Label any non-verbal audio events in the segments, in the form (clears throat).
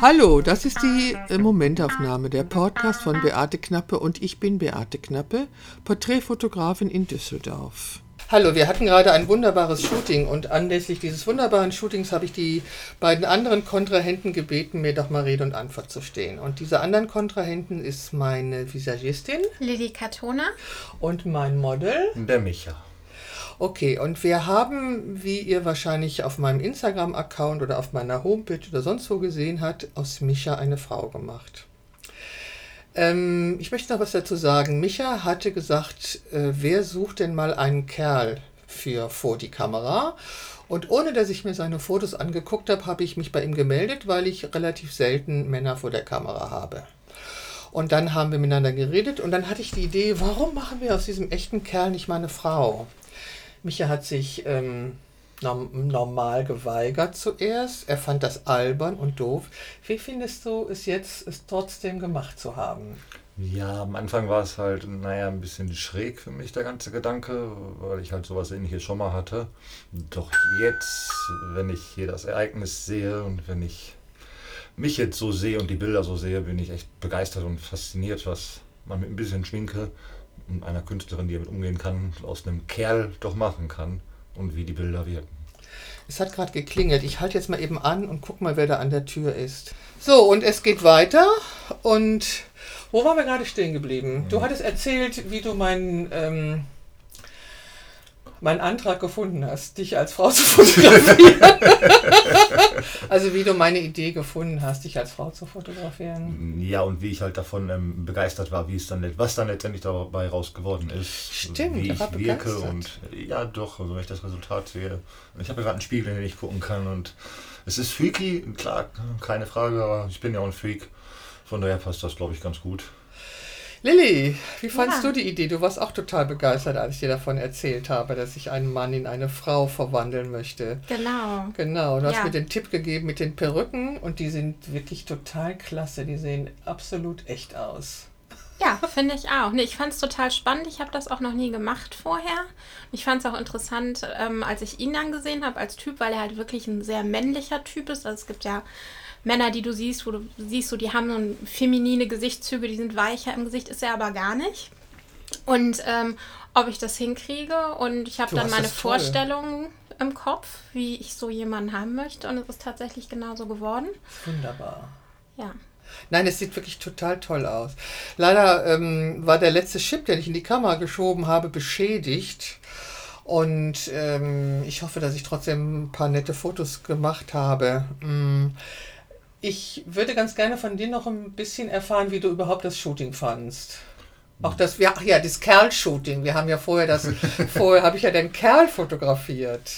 Hallo, das ist die äh, Momentaufnahme, der Podcast von Beate Knappe und ich bin Beate Knappe, Porträtfotografin in Düsseldorf. Hallo, wir hatten gerade ein wunderbares Shooting und anlässlich dieses wunderbaren Shootings habe ich die beiden anderen Kontrahenten gebeten, mir doch mal Rede und Antwort zu stehen. Und diese anderen Kontrahenten ist meine Visagistin Lilly Katona und mein Model der Micha. Okay, und wir haben, wie ihr wahrscheinlich auf meinem Instagram-Account oder auf meiner Homepage oder sonst wo gesehen habt, aus Micha eine Frau gemacht. Ähm, ich möchte noch was dazu sagen. Micha hatte gesagt, äh, wer sucht denn mal einen Kerl für vor die Kamera? Und ohne dass ich mir seine Fotos angeguckt habe, habe ich mich bei ihm gemeldet, weil ich relativ selten Männer vor der Kamera habe. Und dann haben wir miteinander geredet und dann hatte ich die Idee, warum machen wir aus diesem echten Kerl nicht mal eine Frau? Micha hat sich ähm, normal geweigert zuerst. Er fand das albern und doof. Wie findest du es jetzt, es trotzdem gemacht zu haben? Ja, am Anfang war es halt, naja, ein bisschen schräg für mich, der ganze Gedanke, weil ich halt sowas ähnliches schon mal hatte. Doch jetzt, wenn ich hier das Ereignis sehe und wenn ich mich jetzt so sehe und die Bilder so sehe, bin ich echt begeistert und fasziniert, was man mit ein bisschen Schminke einer Künstlerin, die damit umgehen kann, aus einem Kerl doch machen kann und wie die Bilder wirken. Es hat gerade geklingelt. Ich halte jetzt mal eben an und guck mal, wer da an der Tür ist. So, und es geht weiter. Und wo waren wir gerade stehen geblieben? Du mhm. hattest erzählt, wie du meinen. Ähm, meinen Antrag gefunden hast, dich als Frau zu (laughs) fotografieren. (laughs) also wie du meine Idee gefunden hast, dich als Frau zu fotografieren. Ja, und wie ich halt davon ähm, begeistert war, wie es dann, was dann letztendlich dabei raus geworden ist. Stimmt, wie ich wirke begeistert. und ja doch, also wenn ich das Resultat sehe. Ich habe ja gerade einen Spiegel, in den ich gucken kann und es ist freaky, klar, keine Frage, aber ich bin ja auch ein Freak. Von daher passt das, glaube ich, ganz gut. Lilly, wie fandest ja. du die Idee? Du warst auch total begeistert, als ich dir davon erzählt habe, dass ich einen Mann in eine Frau verwandeln möchte. Genau. Genau. Du ja. hast mir den Tipp gegeben mit den Perücken und die sind wirklich total klasse. Die sehen absolut echt aus. Ja, finde ich auch. Nee, ich fand es total spannend. Ich habe das auch noch nie gemacht vorher. Ich fand es auch interessant, ähm, als ich ihn dann gesehen habe als Typ, weil er halt wirklich ein sehr männlicher Typ ist. Also es gibt ja Männer, die du siehst, wo du siehst, so, die haben so feminine Gesichtszüge, die sind weicher im Gesicht, ist er aber gar nicht. Und ähm, ob ich das hinkriege und ich habe dann meine Vorstellungen im Kopf, wie ich so jemanden haben möchte und es ist tatsächlich genauso geworden. Wunderbar. Ja. Nein, es sieht wirklich total toll aus. Leider ähm, war der letzte Chip, den ich in die Kamera geschoben habe, beschädigt. Und ähm, ich hoffe, dass ich trotzdem ein paar nette Fotos gemacht habe. Mm. Ich würde ganz gerne von dir noch ein bisschen erfahren, wie du überhaupt das Shooting fandst. Auch das, ja, ach ja, das Kerl-Shooting. Wir haben ja vorher das, (laughs) vorher habe ich ja den Kerl fotografiert.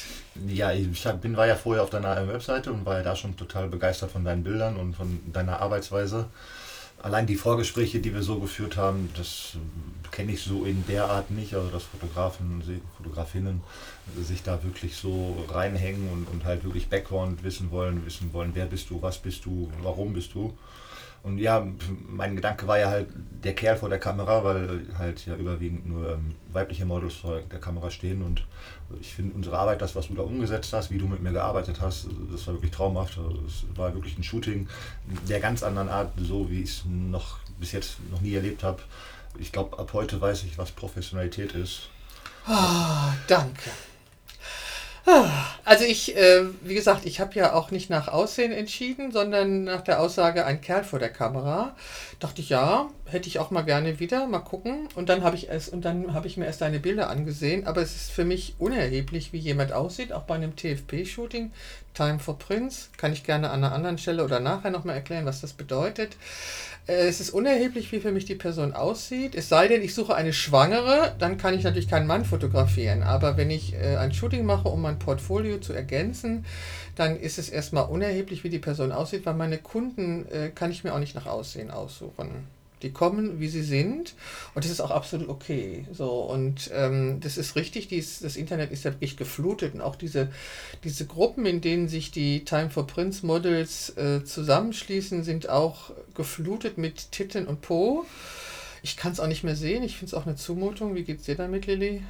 Ja, ich bin, war ja vorher auf deiner Webseite und war ja da schon total begeistert von deinen Bildern und von deiner Arbeitsweise. Allein die Vorgespräche, die wir so geführt haben, das kenne ich so in der Art nicht, also dass Fotografen, Fotografinnen sich da wirklich so reinhängen und, und halt wirklich Background wissen wollen, wissen wollen, wer bist du, was bist du, warum bist du. Und ja, mein Gedanke war ja halt der Kerl vor der Kamera, weil halt ja überwiegend nur ähm, weibliche Models vor der Kamera stehen. Und ich finde unsere Arbeit, das, was du da umgesetzt hast, wie du mit mir gearbeitet hast, das war wirklich traumhaft. Also es war wirklich ein Shooting der ganz anderen Art, so wie ich es noch bis jetzt noch nie erlebt habe. Ich glaube, ab heute weiß ich, was Professionalität ist. Oh, danke. Also ich, äh, wie gesagt, ich habe ja auch nicht nach Aussehen entschieden, sondern nach der Aussage ein Kerl vor der Kamera. Dachte ich, ja, hätte ich auch mal gerne wieder, mal gucken. Und dann habe ich es und dann habe ich mir erst deine Bilder angesehen. Aber es ist für mich unerheblich, wie jemand aussieht, auch bei einem TFP-Shooting. Time for Prince kann ich gerne an einer anderen Stelle oder nachher nochmal erklären, was das bedeutet. Äh, es ist unerheblich, wie für mich die Person aussieht. Es sei denn, ich suche eine Schwangere, dann kann ich natürlich keinen Mann fotografieren. Aber wenn ich äh, ein Shooting mache, um mein Portfolio zu ergänzen, dann ist es erstmal unerheblich, wie die Person aussieht, weil meine Kunden äh, kann ich mir auch nicht nach Aussehen aussuchen. Die kommen, wie sie sind. Und das ist auch absolut okay. So, und ähm, das ist richtig, dies, das Internet ist ja wirklich geflutet. Und auch diese, diese Gruppen, in denen sich die Time for Prince Models äh, zusammenschließen, sind auch geflutet mit Titten und Po. Ich kann es auch nicht mehr sehen. Ich finde es auch eine Zumutung. Wie geht es dir damit, Lilly?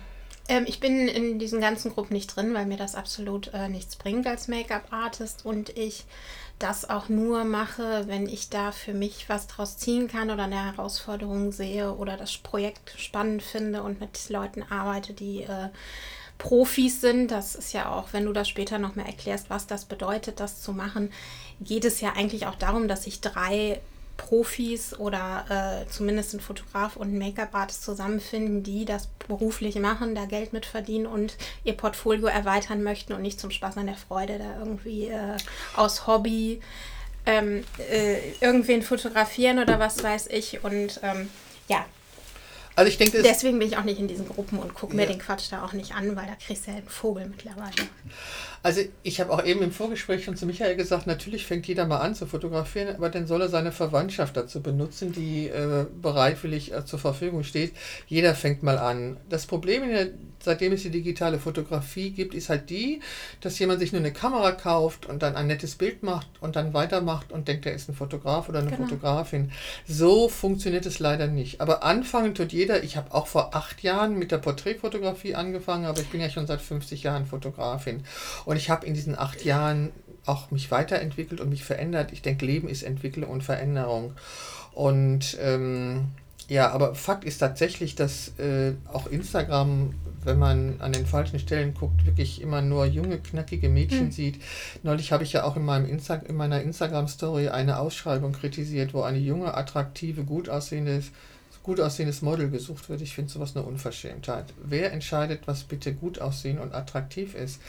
Ähm, ich bin in diesen ganzen Gruppen nicht drin, weil mir das absolut äh, nichts bringt als Make-up-Artist und ich das auch nur mache, wenn ich da für mich was draus ziehen kann oder eine Herausforderung sehe oder das Projekt spannend finde und mit Leuten arbeite, die äh, Profis sind. Das ist ja auch, wenn du das später noch mehr erklärst, was das bedeutet, das zu machen, geht es ja eigentlich auch darum, dass sich drei Profis oder äh, zumindest ein Fotograf und ein Make-up-Artist zusammenfinden, die das beruflich machen, da Geld mit verdienen und ihr Portfolio erweitern möchten und nicht zum Spaß an der Freude da irgendwie äh, aus Hobby ähm, äh, irgendwen fotografieren oder was weiß ich. Und ähm, ja, also ich denke, deswegen bin ich auch nicht in diesen Gruppen und gucke mir den Quatsch da auch nicht an, weil da kriegst du ja einen Vogel mittlerweile. Also ich habe auch eben im Vorgespräch schon zu Michael gesagt, natürlich fängt jeder mal an zu fotografieren, aber dann soll er seine Verwandtschaft dazu benutzen, die äh, bereitwillig äh, zur Verfügung steht. Jeder fängt mal an. Das Problem, der, seitdem es die digitale Fotografie gibt, ist halt die, dass jemand sich nur eine Kamera kauft und dann ein nettes Bild macht und dann weitermacht und denkt, er ist ein Fotograf oder eine genau. Fotografin. So funktioniert es leider nicht. Aber anfangen tut jeder. Ich habe auch vor acht Jahren mit der Porträtfotografie angefangen, aber ich bin ja schon seit 50 Jahren Fotografin. Und ich habe in diesen acht Jahren auch mich weiterentwickelt und mich verändert. Ich denke, Leben ist Entwicklung und Veränderung. Und ähm, ja, aber Fakt ist tatsächlich, dass äh, auch Instagram, wenn man an den falschen Stellen guckt, wirklich immer nur junge, knackige Mädchen mhm. sieht. Neulich habe ich ja auch in, meinem Insta in meiner Instagram-Story eine Ausschreibung kritisiert, wo eine junge, attraktive, gut aussehendes gut aussehendes Model gesucht wird. Ich finde sowas eine Unverschämtheit. Wer entscheidet, was bitte gut aussehen und attraktiv ist?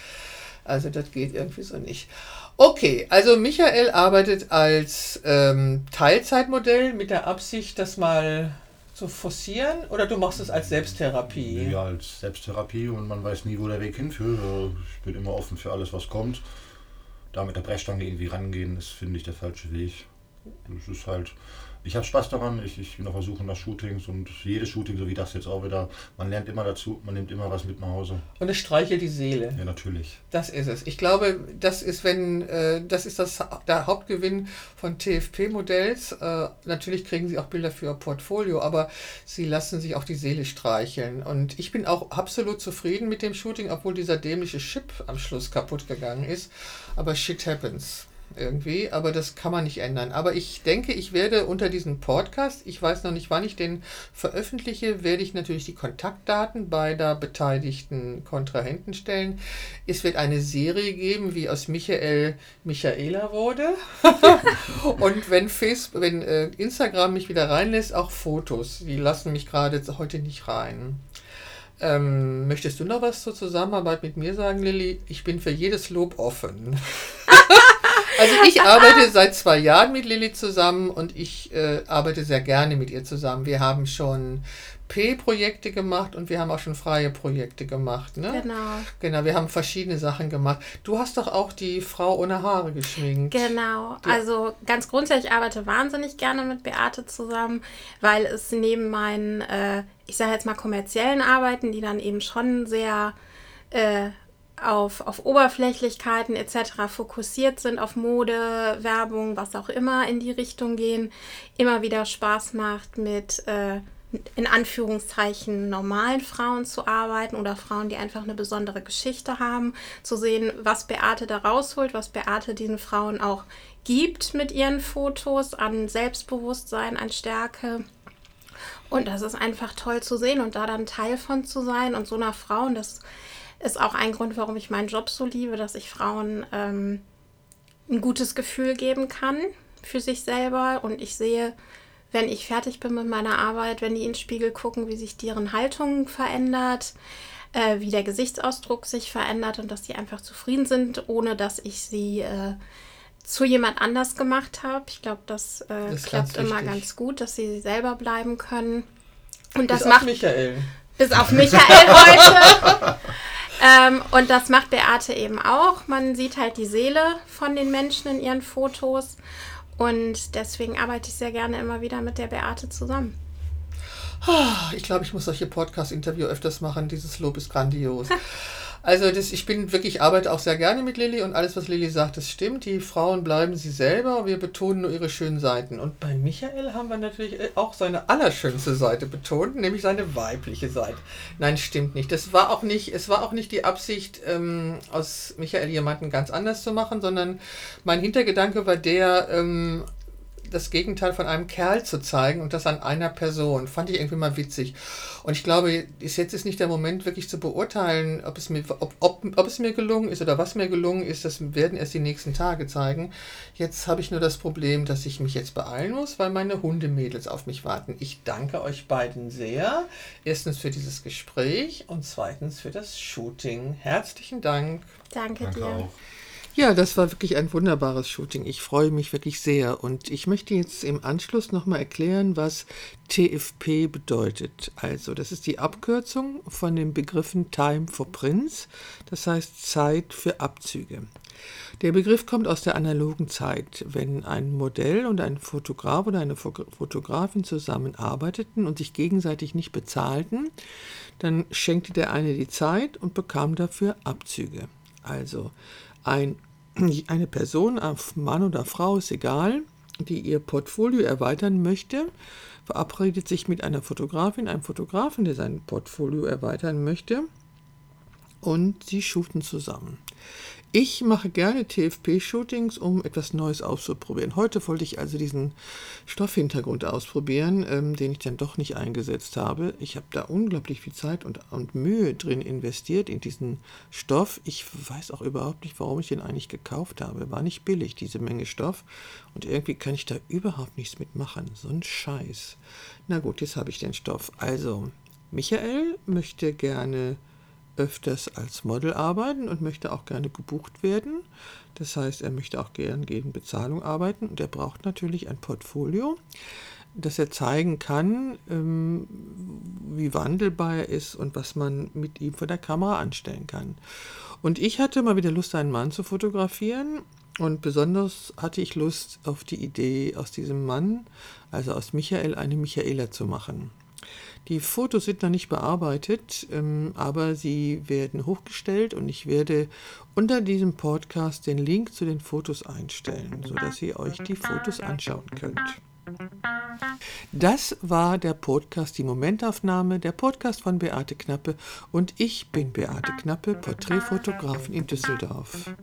Also das geht irgendwie so nicht. Okay, also Michael arbeitet als ähm, Teilzeitmodell mit der Absicht, das mal zu forcieren oder du machst es als Selbsttherapie? Ja, als Selbsttherapie und man weiß nie, wo der Weg hinführt. Also ich bin immer offen für alles, was kommt. Da mit der Brechstange irgendwie rangehen, ist, finde ich, der falsche Weg. Das ist halt, ich habe Spaß daran. Ich, ich bin auf der Suche nach Shootings und jedes Shooting, so wie das jetzt auch wieder, man lernt immer dazu, man nimmt immer was mit nach Hause. Und es streichelt die Seele. Ja, natürlich. Das ist es. Ich glaube, das ist, wenn, äh, das ist das, der Hauptgewinn von TFP-Modells. Äh, natürlich kriegen sie auch Bilder für ihr Portfolio, aber sie lassen sich auch die Seele streicheln. Und ich bin auch absolut zufrieden mit dem Shooting, obwohl dieser dämliche Chip am Schluss kaputt gegangen ist. Aber shit happens irgendwie, aber das kann man nicht ändern. Aber ich denke, ich werde unter diesem Podcast, ich weiß noch nicht, wann ich den veröffentliche, werde ich natürlich die Kontaktdaten beider beteiligten Kontrahenten stellen. Es wird eine Serie geben, wie aus Michael Michaela wurde. (laughs) Und wenn Facebook, wenn äh, Instagram mich wieder reinlässt, auch Fotos. Die lassen mich gerade heute nicht rein. Ähm, möchtest du noch was zur Zusammenarbeit mit mir sagen, Lilly? Ich bin für jedes Lob offen. (laughs) Also ich (laughs) arbeite seit zwei Jahren mit Lilly zusammen und ich äh, arbeite sehr gerne mit ihr zusammen. Wir haben schon P-Projekte gemacht und wir haben auch schon freie Projekte gemacht. Ne? Genau. Genau, wir haben verschiedene Sachen gemacht. Du hast doch auch die Frau ohne Haare geschminkt. Genau, die also ganz grundsätzlich arbeite wahnsinnig gerne mit Beate zusammen, weil es neben meinen, äh, ich sage jetzt mal kommerziellen Arbeiten, die dann eben schon sehr äh, auf, auf Oberflächlichkeiten etc. fokussiert sind, auf Mode, Werbung, was auch immer in die Richtung gehen, immer wieder Spaß macht mit äh, in Anführungszeichen normalen Frauen zu arbeiten oder Frauen, die einfach eine besondere Geschichte haben, zu sehen, was Beate da rausholt, was Beate diesen Frauen auch gibt mit ihren Fotos an Selbstbewusstsein, an Stärke. Und das ist einfach toll zu sehen und da dann Teil von zu sein und so einer Frau, und das ist auch ein Grund, warum ich meinen Job so liebe, dass ich Frauen ähm, ein gutes Gefühl geben kann für sich selber. Und ich sehe, wenn ich fertig bin mit meiner Arbeit, wenn die in den Spiegel gucken, wie sich deren Haltung verändert, äh, wie der Gesichtsausdruck sich verändert und dass sie einfach zufrieden sind, ohne dass ich sie äh, zu jemand anders gemacht habe. Ich glaube, das, äh, das klappt immer ganz gut, dass sie selber bleiben können. Und das Bis macht Michael. Bis auf (laughs) Michael heute. Ähm, und das macht Beate eben auch. Man sieht halt die Seele von den Menschen in ihren Fotos. Und deswegen arbeite ich sehr gerne immer wieder mit der Beate zusammen. Ah, ich glaube, ich muss solche Podcast-Interview öfters machen. Dieses Lob ist grandios. (laughs) Also das, ich bin wirklich, arbeite auch sehr gerne mit Lilly und alles, was Lilly sagt, das stimmt. Die Frauen bleiben sie selber, wir betonen nur ihre schönen Seiten. Und bei Michael haben wir natürlich äh, auch seine allerschönste Seite betont, nämlich seine weibliche Seite. Nein, stimmt nicht. Das war auch nicht, es war auch nicht die Absicht, ähm, aus Michael jemanden ganz anders zu machen, sondern mein Hintergedanke war der, ähm, das Gegenteil von einem Kerl zu zeigen und das an einer Person. Fand ich irgendwie mal witzig. Und ich glaube, jetzt ist nicht der Moment, wirklich zu beurteilen, ob es mir, ob, ob, ob es mir gelungen ist oder was mir gelungen ist. Das werden erst die nächsten Tage zeigen. Jetzt habe ich nur das Problem, dass ich mich jetzt beeilen muss, weil meine Hundemädels auf mich warten. Ich danke euch beiden sehr. Erstens für dieses Gespräch und zweitens für das Shooting. Herzlichen Dank. Danke, Danke dir. Auch. Ja, das war wirklich ein wunderbares Shooting. Ich freue mich wirklich sehr. Und ich möchte jetzt im Anschluss nochmal erklären, was TFP bedeutet. Also, das ist die Abkürzung von den Begriffen Time for Prints, das heißt Zeit für Abzüge. Der Begriff kommt aus der analogen Zeit, wenn ein Modell und ein Fotograf oder eine Fotografin zusammenarbeiteten und sich gegenseitig nicht bezahlten, dann schenkte der eine die Zeit und bekam dafür Abzüge. Also ein, (clears throat) eine Person, Mann oder Frau, ist egal, die ihr Portfolio erweitern möchte, verabredet sich mit einer Fotografin, einem Fotografen, der sein Portfolio erweitern möchte, und sie shooten zusammen. Ich mache gerne TFP-Shootings, um etwas Neues auszuprobieren. Heute wollte ich also diesen Stoffhintergrund ausprobieren, ähm, den ich dann doch nicht eingesetzt habe. Ich habe da unglaublich viel Zeit und, und Mühe drin investiert in diesen Stoff. Ich weiß auch überhaupt nicht, warum ich den eigentlich gekauft habe. War nicht billig, diese Menge Stoff. Und irgendwie kann ich da überhaupt nichts mitmachen. So ein Scheiß. Na gut, jetzt habe ich den Stoff. Also, Michael möchte gerne öfters als Model arbeiten und möchte auch gerne gebucht werden. Das heißt, er möchte auch gerne gegen Bezahlung arbeiten und er braucht natürlich ein Portfolio, dass er zeigen kann, ähm, wie wandelbar er ist und was man mit ihm vor der Kamera anstellen kann. Und ich hatte mal wieder Lust, einen Mann zu fotografieren und besonders hatte ich Lust auf die Idee, aus diesem Mann, also aus Michael, eine Michaela zu machen. Die Fotos sind noch nicht bearbeitet, ähm, aber sie werden hochgestellt und ich werde unter diesem Podcast den Link zu den Fotos einstellen, sodass ihr euch die Fotos anschauen könnt. Das war der Podcast Die Momentaufnahme, der Podcast von Beate Knappe und ich bin Beate Knappe, Porträtfotografin in Düsseldorf.